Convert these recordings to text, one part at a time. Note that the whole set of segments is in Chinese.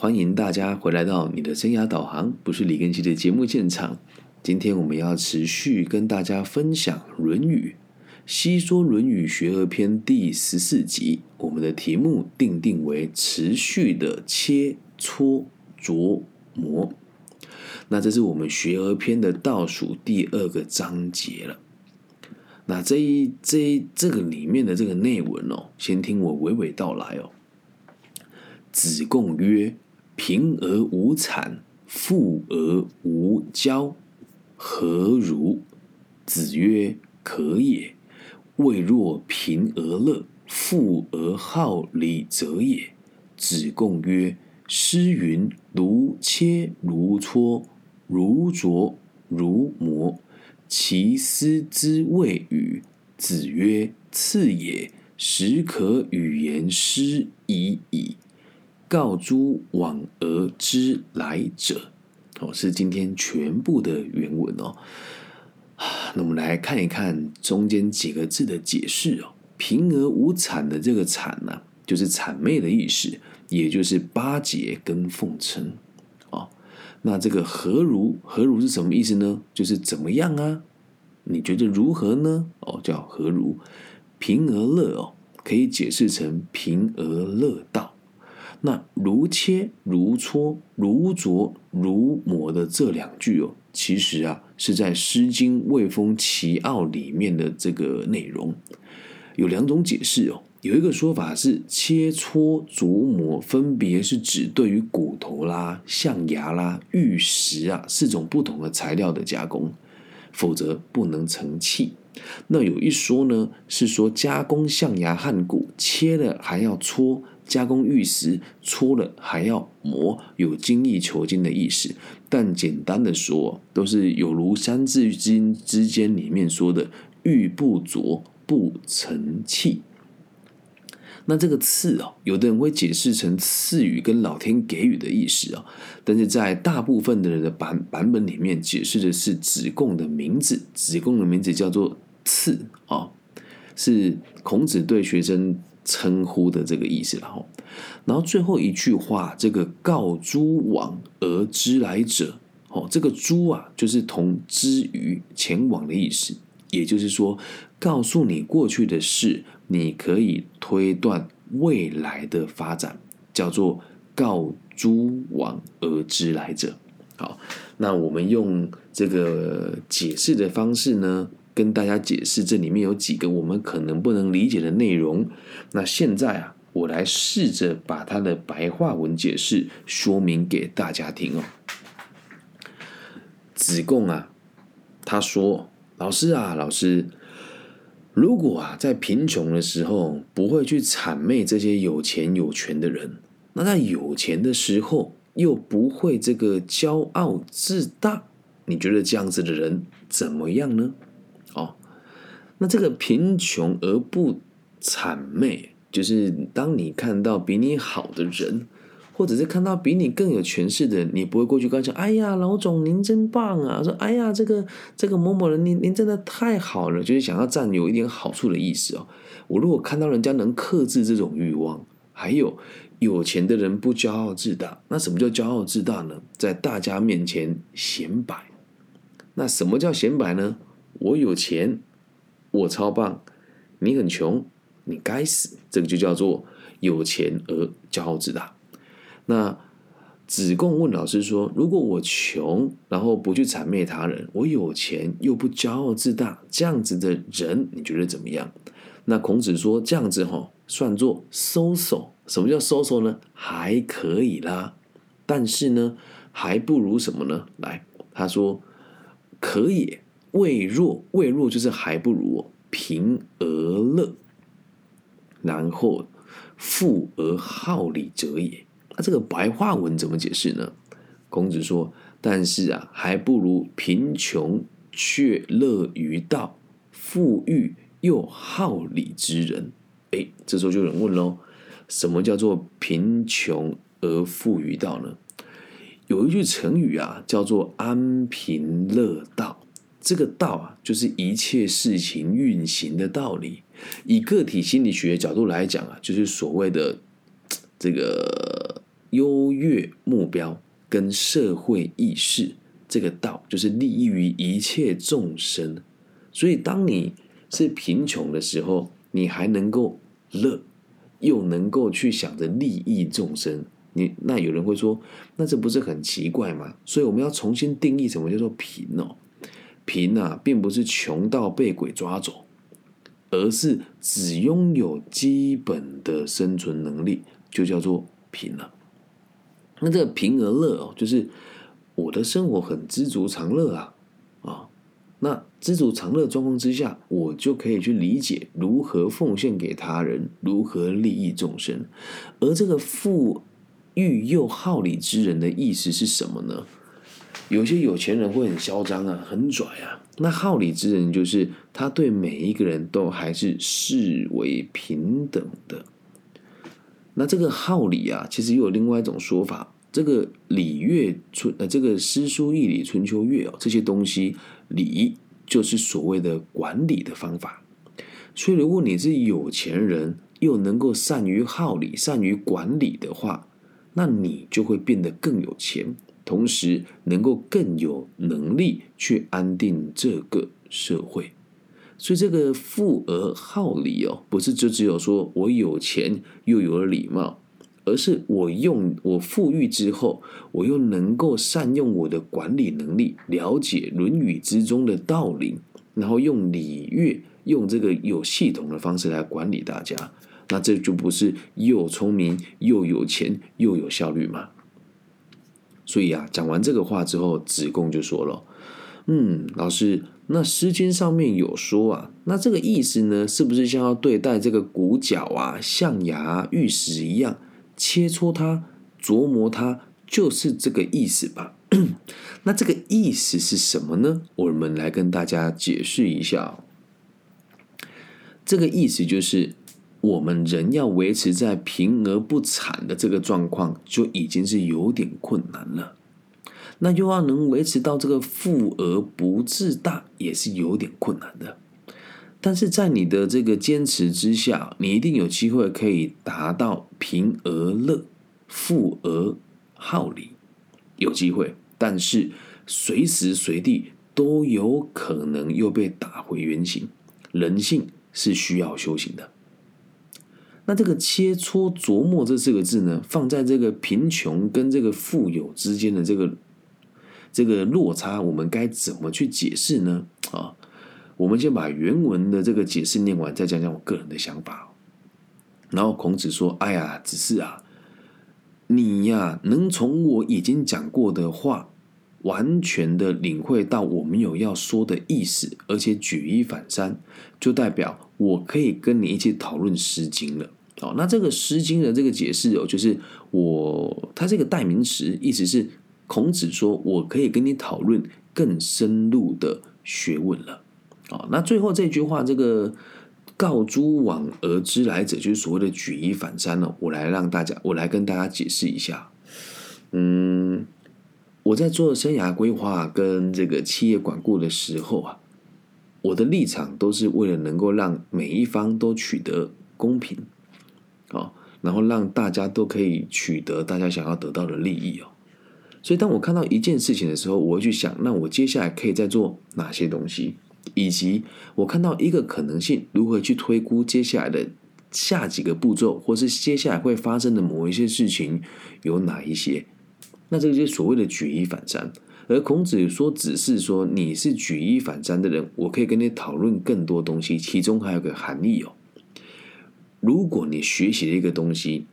欢迎大家回来到你的生涯导航，不是李根基的节目现场。今天我们要持续跟大家分享《论语》，细说《论语学而篇》第十四集。我们的题目定定为持续的切磋琢磨。那这是我们学而篇的倒数第二个章节了。那这一这一这个里面的这个内文哦，先听我娓娓道来哦。子贡曰。贫而无产，富而无骄，何如？子曰：可也。未若贫而乐，富而好礼者也。子贡曰：诗云：如切如磋，如琢如磨。其斯之谓与？子曰：次也。始可与言诗已矣。告诸往而知来者，哦，是今天全部的原文哦。那我们来看一看中间几个字的解释哦。贫而无谄的这个谄呢，就是谄媚的意思，也就是巴结跟奉承哦。那这个何如？何如是什么意思呢？就是怎么样啊？你觉得如何呢？哦，叫何如？贫而乐哦，可以解释成贫而乐道。那如切如磋如琢如磨的这两句哦，其实啊是在《诗经·卫风·齐奥》里面的这个内容，有两种解释哦。有一个说法是切磋琢磨，分别是指对于骨头啦、象牙啦、玉石啊四种不同的材料的加工，否则不能成器。那有一说呢，是说加工象牙和骨，切了还要搓。加工玉石，搓了还要磨，有精益求精的意思。但简单的说，都是有如《三字经》之间里面说的“玉不琢不成器”。那这个“赐”哦，有的人会解释成赐予跟老天给予的意思哦。但是在大部分的人的版版本里面，解释的是子贡的名字。子贡的名字叫做“赐”啊，是孔子对学生。称呼的这个意思，然后，然后最后一句话，这个告诸往而知来者，哦，这个诸啊，就是同之于前往的意思，也就是说，告诉你过去的事，你可以推断未来的发展，叫做告诸往而知来者。好，那我们用这个解释的方式呢？跟大家解释，这里面有几个我们可能不能理解的内容。那现在啊，我来试着把它的白话文解释说明给大家听哦。子贡啊，他说：“老师啊，老师，如果啊在贫穷的时候不会去谄媚这些有钱有权的人，那在有钱的时候又不会这个骄傲自大，你觉得这样子的人怎么样呢？”那这个贫穷而不谄媚，就是当你看到比你好的人，或者是看到比你更有权势的人，你不会过去跟他讲：“哎呀，老总您真棒啊！”说：“哎呀，这个这个某某人，您您真的太好了。”就是想要占有一点好处的意思哦。我如果看到人家能克制这种欲望，还有有钱的人不骄傲自大，那什么叫骄傲自大呢？在大家面前显摆。那什么叫显摆呢？我有钱。我超棒，你很穷，你该死。这个就叫做有钱而骄傲自大。那子贡问老师说：“如果我穷，然后不去谄媚他人，我有钱又不骄傲自大，这样子的人，你觉得怎么样？”那孔子说：“这样子哈，算作收手。什么叫收手呢？还可以啦。但是呢，还不如什么呢？来，他说可以。”未若，未若就是还不如贫而乐，然后富而好礼者也。那这个白话文怎么解释呢？孔子说：“但是啊，还不如贫穷却乐于道，富裕又好礼之人。”哎，这时候就有人问喽：什么叫做贫穷而富于道呢？有一句成语啊，叫做安贫乐道。这个道啊，就是一切事情运行的道理。以个体心理学角度来讲啊，就是所谓的这个优越目标跟社会意识，这个道就是利益于一切众生。所以，当你是贫穷的时候，你还能够乐，又能够去想着利益众生。你那有人会说，那这不是很奇怪吗？所以我们要重新定义什么叫做贫哦。贫啊，并不是穷到被鬼抓走，而是只拥有基本的生存能力，就叫做贫了。那这个贫而乐哦，就是我的生活很知足常乐啊啊。那知足常乐状况之下，我就可以去理解如何奉献给他人，如何利益众生。而这个富裕又好礼之人的意思是什么呢？有些有钱人会很嚣张啊，很拽啊。那好礼之人就是他对每一个人都还是视为平等的。那这个好礼啊，其实又有另外一种说法。这个礼乐春呃，这个诗书易礼春秋乐哦，这些东西礼就是所谓的管理的方法。所以，如果你是有钱人，又能够善于好礼、善于管理的话，那你就会变得更有钱。同时，能够更有能力去安定这个社会，所以这个富而好礼哦，不是就只有说我有钱又有了礼貌，而是我用我富裕之后，我又能够善用我的管理能力，了解《论语》之中的道理，然后用礼乐，用这个有系统的方式来管理大家，那这就不是又聪明又有钱又有效率吗？所以啊，讲完这个话之后，子贡就说了：“嗯，老师，那《诗经》上面有说啊，那这个意思呢，是不是像要对待这个骨角啊、象牙、玉石一样，切磋它、琢磨它，就是这个意思吧？那这个意思是什么呢？我们来跟大家解释一下。这个意思就是。”我们人要维持在贫而不产的这个状况，就已经是有点困难了。那又要能维持到这个富而不自大，也是有点困难的。但是在你的这个坚持之下，你一定有机会可以达到贫而乐、富而好礼，有机会。但是随时随地都有可能又被打回原形。人性是需要修行的。那这个切磋琢磨这四个字呢，放在这个贫穷跟这个富有之间的这个这个落差，我们该怎么去解释呢？啊，我们先把原文的这个解释念完，再讲讲我个人的想法。然后孔子说：“哎呀，只是啊，你呀，能从我已经讲过的话，完全的领会到我们有要说的意思，而且举一反三，就代表我可以跟你一起讨论《诗经》了。”哦，那这个《诗经》的这个解释哦，就是我它这个代名词，意思是孔子说我可以跟你讨论更深入的学问了。哦，那最后这句话，这个告诸往而知来者，就是所谓的举一反三了。我来让大家，我来跟大家解释一下。嗯，我在做生涯规划跟这个企业管顾的时候啊，我的立场都是为了能够让每一方都取得公平。哦，然后让大家都可以取得大家想要得到的利益哦。所以当我看到一件事情的时候，我会去想，那我接下来可以再做哪些东西，以及我看到一个可能性，如何去推估接下来的下几个步骤，或是接下来会发生的某一些事情有哪一些？那这些所谓的举一反三，而孔子说只是说你是举一反三的人，我可以跟你讨论更多东西，其中还有个含义哦。如果你学习了一个东西，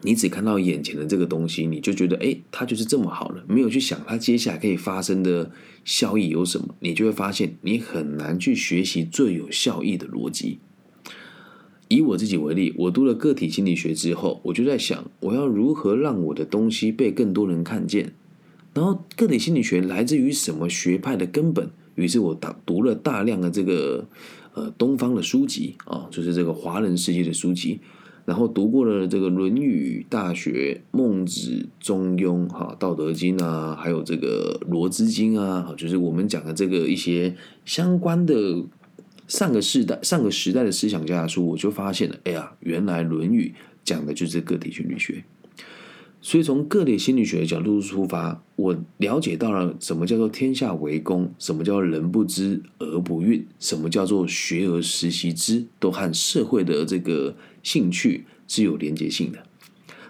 你只看到眼前的这个东西，你就觉得哎，它就是这么好了，没有去想它接下来可以发生的效益有什么，你就会发现你很难去学习最有效益的逻辑。以我自己为例，我读了个体心理学之后，我就在想，我要如何让我的东西被更多人看见？然后，个体心理学来自于什么学派的根本？于是我读读了大量的这个。呃，东方的书籍啊，就是这个华人世界的书籍，然后读过了这个《论语》《大学》《孟子》《中庸》哈，《道德经》啊，还有这个《罗织经》啊，就是我们讲的这个一些相关的上个世代、上个时代的思想家的书，我就发现了，哎呀，原来《论语》讲的就是个体心理学。所以从个体心理学的角度出发，我了解到了什么叫做天下为公，什么叫人不知而不愠，什么叫做学而时习之，都和社会的这个兴趣是有连结性的。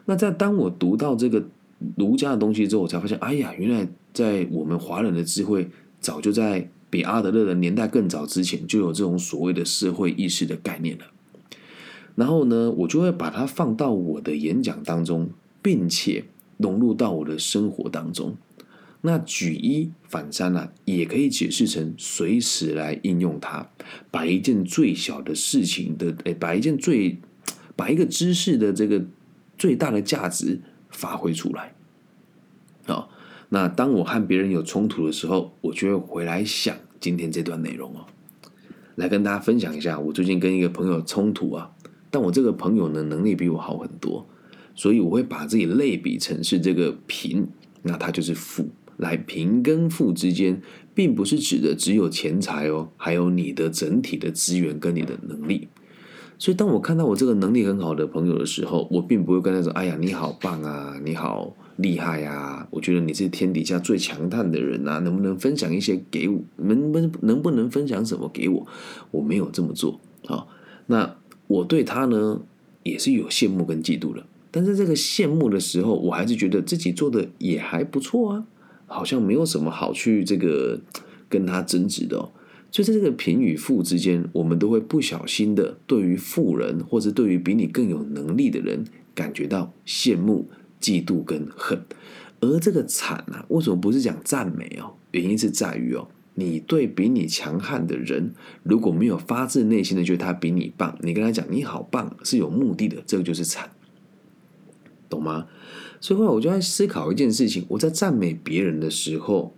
那在当我读到这个儒家的东西之后，我才发现，哎呀，原来在我们华人的智慧，早就在比阿德勒的年代更早之前，就有这种所谓的社会意识的概念了。然后呢，我就会把它放到我的演讲当中，并且融入到我的生活当中。那举一反三呢，也可以解释成随时来应用它，把一件最小的事情的，诶，把一件最，把一个知识的这个最大的价值发挥出来。好，那当我和别人有冲突的时候，我就会回来想今天这段内容哦，来跟大家分享一下，我最近跟一个朋友冲突啊。但我这个朋友呢，能力比我好很多，所以我会把自己类比成是这个贫，那他就是富。来，贫跟富之间，并不是指的只有钱财哦，还有你的整体的资源跟你的能力。所以，当我看到我这个能力很好的朋友的时候，我并不会跟他说：“哎呀，你好棒啊，你好厉害呀！我觉得你是天底下最强悍的人啊，能不能分享一些给我？能不能能不能分享什么给我？”我没有这么做啊。那。我对他呢也是有羡慕跟嫉妒的，但是这个羡慕的时候，我还是觉得自己做的也还不错啊，好像没有什么好去这个跟他争执的。哦。所以在这个贫与富之间，我们都会不小心的对于富人或者对于比你更有能力的人感觉到羡慕、嫉妒跟恨。而这个惨啊，为什么不是讲赞美哦？原因是在于哦。你对比你强悍的人，如果没有发自内心的觉得他比你棒，你跟他讲你好棒是有目的的，这个就是惨，懂吗？所以后来我就在思考一件事情：我在赞美别人的时候，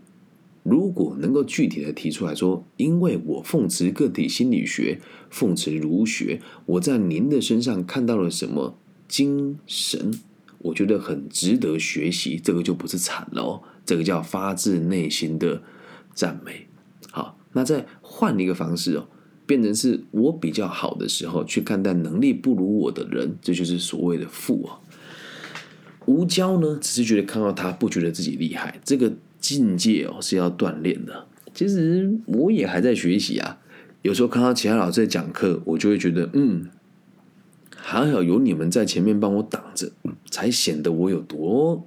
如果能够具体的提出来说，因为我奉持个体心理学，奉持儒学，我在您的身上看到了什么精神，我觉得很值得学习，这个就不是惨了哦，这个叫发自内心的。赞美，好，那再换一个方式哦，变成是我比较好的时候去看待能力不如我的人，这就是所谓的富哦。无骄呢，只是觉得看到他不觉得自己厉害，这个境界哦是要锻炼的。其实我也还在学习啊，有时候看到其他老师在讲课，我就会觉得，嗯，还好有你们在前面帮我挡着，才显得我有多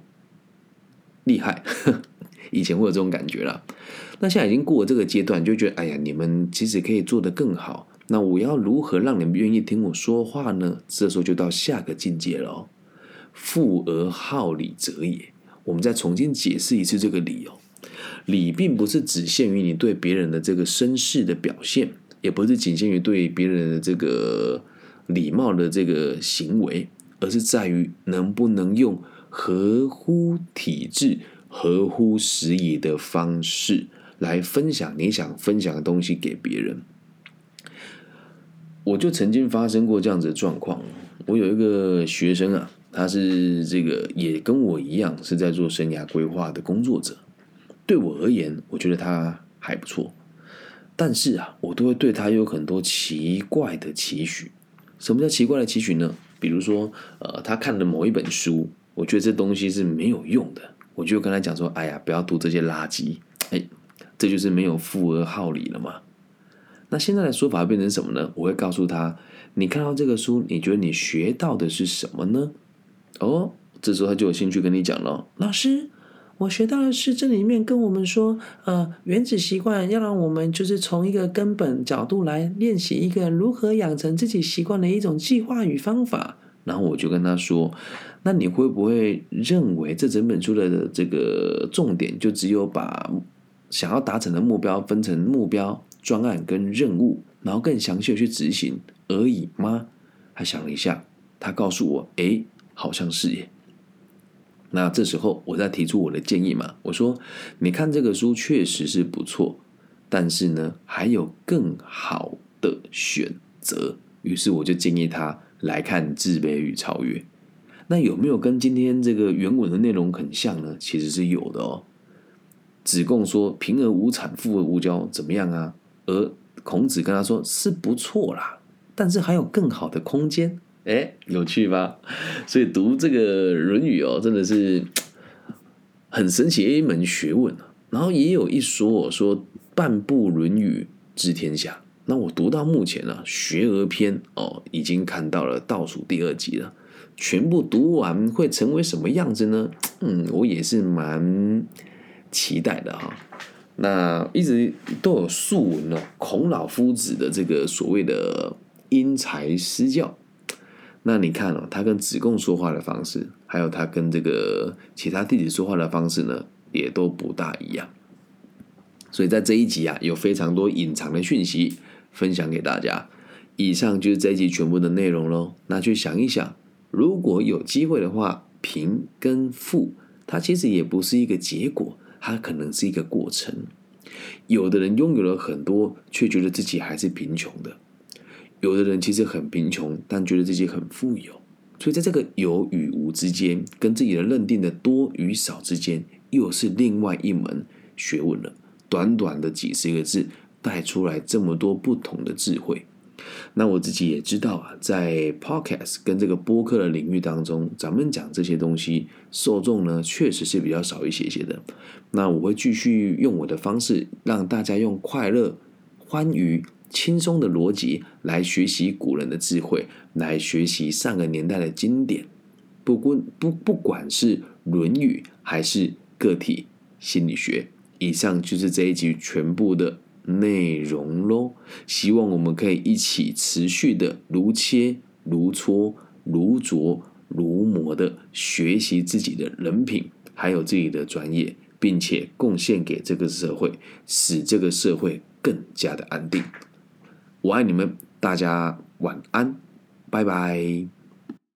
厉害。以前会有这种感觉了。那现在已经过了这个阶段，就觉得哎呀，你们其实可以做得更好。那我要如何让你们愿意听我说话呢？这时候就到下个境界了。富而好礼者也。我们再重新解释一次这个礼哦。礼并不是只限于你对别人的这个绅士的表现，也不是仅限于对别人的这个礼貌的这个行为，而是在于能不能用合乎体制、合乎时宜的方式。来分享你想分享的东西给别人，我就曾经发生过这样子的状况。我有一个学生啊，他是这个也跟我一样是在做生涯规划的工作者。对我而言，我觉得他还不错，但是啊，我都会对他有很多奇怪的期许。什么叫奇怪的期许呢？比如说，呃，他看了某一本书，我觉得这东西是没有用的，我就跟他讲说：“哎呀，不要读这些垃圾。”哎。这就是没有富而好礼了嘛？那现在的说法变成什么呢？我会告诉他：你看到这个书，你觉得你学到的是什么呢？哦，这时候他就有兴趣跟你讲了。老师，我学到的是这里面跟我们说，呃，原子习惯要让我们就是从一个根本角度来练习一个如何养成自己习惯的一种计划与方法。然后我就跟他说：那你会不会认为这整本书的这个重点就只有把？想要达成的目标分成目标、专案跟任务，然后更详细的去执行而已吗？他想了一下，他告诉我：“哎，好像是耶。”那这时候我再提出我的建议嘛，我说：“你看这个书确实是不错，但是呢，还有更好的选择。”于是我就建议他来看《自卑与超越》。那有没有跟今天这个原文的内容很像呢？其实是有的哦。子贡说：“贫而无产，富而无骄，怎么样啊？”而孔子跟他说：“是不错啦，但是还有更好的空间。哎，有趣吧？所以读这个《论语》哦，真的是很神奇的一门学问啊。然后也有一说说半部《论语》治天下。那我读到目前呢，《学而篇》哦，已经看到了倒数第二集了。全部读完会成为什么样子呢？嗯，我也是蛮期待的哈。那一直都有素闻哦，孔老夫子的这个所谓的因材施教。那你看哦，他跟子贡说话的方式，还有他跟这个其他弟子说话的方式呢，也都不大一样。所以在这一集啊，有非常多隐藏的讯息分享给大家。以上就是这一集全部的内容喽。那去想一想。如果有机会的话，贫跟富，它其实也不是一个结果，它可能是一个过程。有的人拥有了很多，却觉得自己还是贫穷的；有的人其实很贫穷，但觉得自己很富有。所以在这个有与无之间，跟自己的认定的多与少之间，又是另外一门学问了。短短的几十个字，带出来这么多不同的智慧。那我自己也知道啊，在 podcast 跟这个播客的领域当中，咱们讲这些东西，受众呢确实是比较少一些些的。那我会继续用我的方式，让大家用快乐、欢愉、轻松的逻辑来学习古人的智慧，来学习上个年代的经典。不过不不管是《论语》还是个体心理学，以上就是这一集全部的。内容喽，希望我们可以一起持续的如切如磋、如琢如磨的学习自己的人品，还有自己的专业，并且贡献给这个社会，使这个社会更加的安定。我爱你们，大家晚安，拜拜。